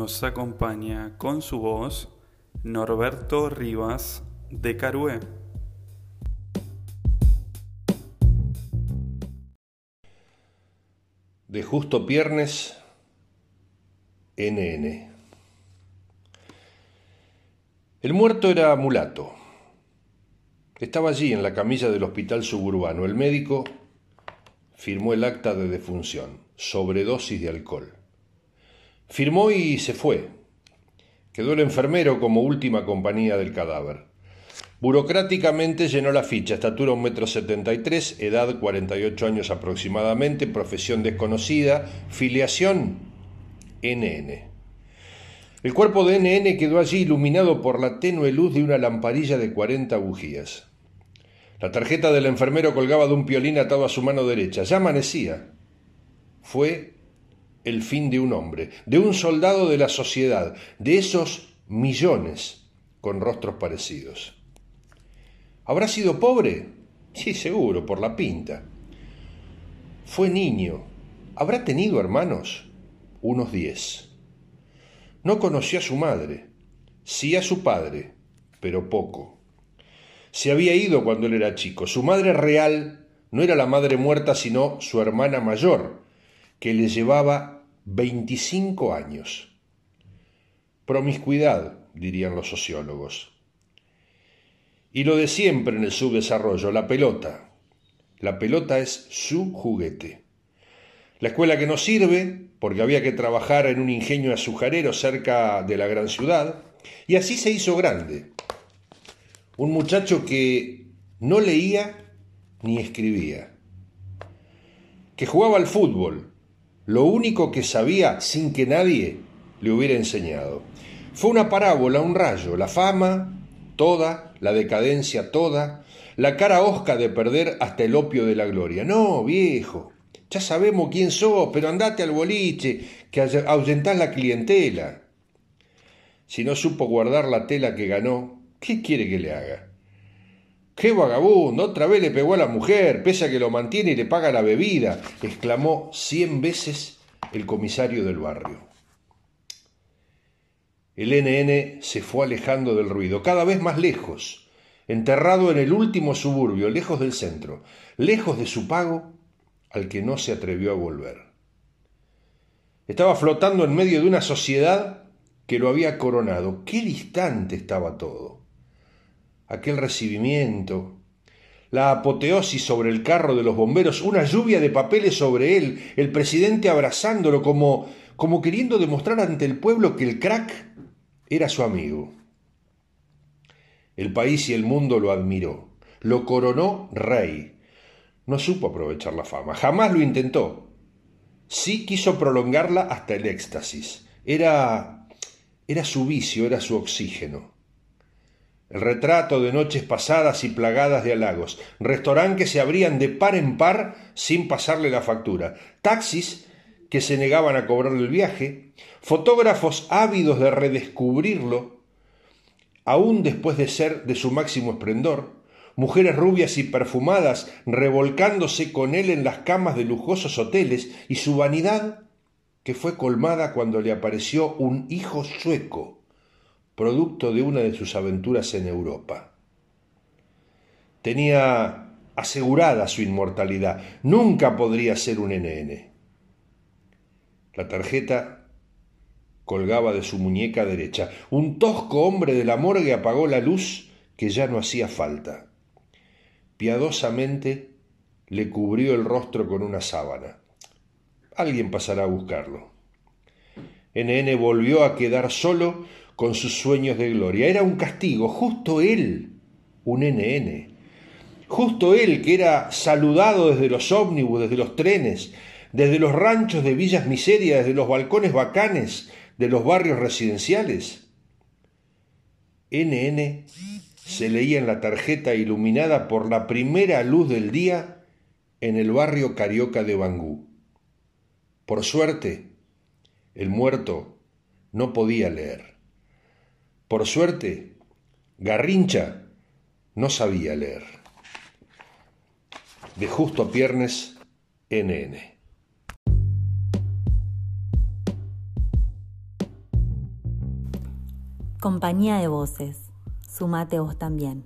Nos acompaña con su voz Norberto Rivas de Carué. De Justo Piernes, NN. El muerto era mulato. Estaba allí en la camilla del hospital suburbano. El médico firmó el acta de defunción, sobredosis de alcohol. Firmó y se fue. Quedó el enfermero como última compañía del cadáver. Burocráticamente llenó la ficha, estatura 1,73 m, edad 48 años aproximadamente, profesión desconocida, filiación NN. El cuerpo de NN quedó allí iluminado por la tenue luz de una lamparilla de 40 bujías. La tarjeta del enfermero colgaba de un piolín atado a su mano derecha. Ya amanecía. Fue el fin de un hombre, de un soldado de la sociedad, de esos millones con rostros parecidos. ¿Habrá sido pobre? Sí, seguro, por la pinta. Fue niño. ¿Habrá tenido hermanos? Unos diez. No conoció a su madre, sí a su padre, pero poco. Se había ido cuando él era chico. Su madre real no era la madre muerta, sino su hermana mayor, que le llevaba veinticinco años. Promiscuidad, dirían los sociólogos. Y lo de siempre en el subdesarrollo, la pelota. La pelota es su juguete. La escuela que no sirve, porque había que trabajar en un ingenio azucarero cerca de la gran ciudad, y así se hizo grande. Un muchacho que no leía ni escribía, que jugaba al fútbol, lo único que sabía sin que nadie le hubiera enseñado. Fue una parábola, un rayo, la fama, toda, la decadencia toda, la cara hosca de perder hasta el opio de la gloria. No, viejo, ya sabemos quién sos, pero andate al boliche, que ahuyentás la clientela. Si no supo guardar la tela que ganó, ¿qué quiere que le haga? ¡Qué vagabundo! Otra vez le pegó a la mujer, pese a que lo mantiene y le paga la bebida, exclamó cien veces el comisario del barrio. El NN se fue alejando del ruido, cada vez más lejos, enterrado en el último suburbio, lejos del centro, lejos de su pago, al que no se atrevió a volver. Estaba flotando en medio de una sociedad que lo había coronado. Qué distante estaba todo. Aquel recibimiento, la apoteosis sobre el carro de los bomberos, una lluvia de papeles sobre él, el presidente abrazándolo como, como queriendo demostrar ante el pueblo que el crack era su amigo. El país y el mundo lo admiró, lo coronó rey. No supo aprovechar la fama, jamás lo intentó. Sí quiso prolongarla hasta el éxtasis. Era era su vicio, era su oxígeno. El retrato de noches pasadas y plagadas de halagos, restaurantes que se abrían de par en par sin pasarle la factura, taxis que se negaban a cobrarle el viaje, fotógrafos ávidos de redescubrirlo, aún después de ser de su máximo esplendor, mujeres rubias y perfumadas revolcándose con él en las camas de lujosos hoteles, y su vanidad, que fue colmada cuando le apareció un hijo sueco, producto de una de sus aventuras en Europa. Tenía asegurada su inmortalidad, nunca podría ser un NN. La tarjeta colgaba de su muñeca derecha. Un tosco hombre de la morgue apagó la luz que ya no hacía falta. Piadosamente le cubrió el rostro con una sábana. Alguien pasará a buscarlo. NN volvió a quedar solo con sus sueños de gloria. Era un castigo, justo él, un NN. Justo él que era saludado desde los ómnibus, desde los trenes, desde los ranchos de villas miserias, desde los balcones bacanes de los barrios residenciales. NN se leía en la tarjeta iluminada por la primera luz del día en el barrio carioca de Bangú. Por suerte, el muerto no podía leer. Por suerte, Garrincha no sabía leer. De justo a Piernes, NN. Compañía de voces. Sumate vos también.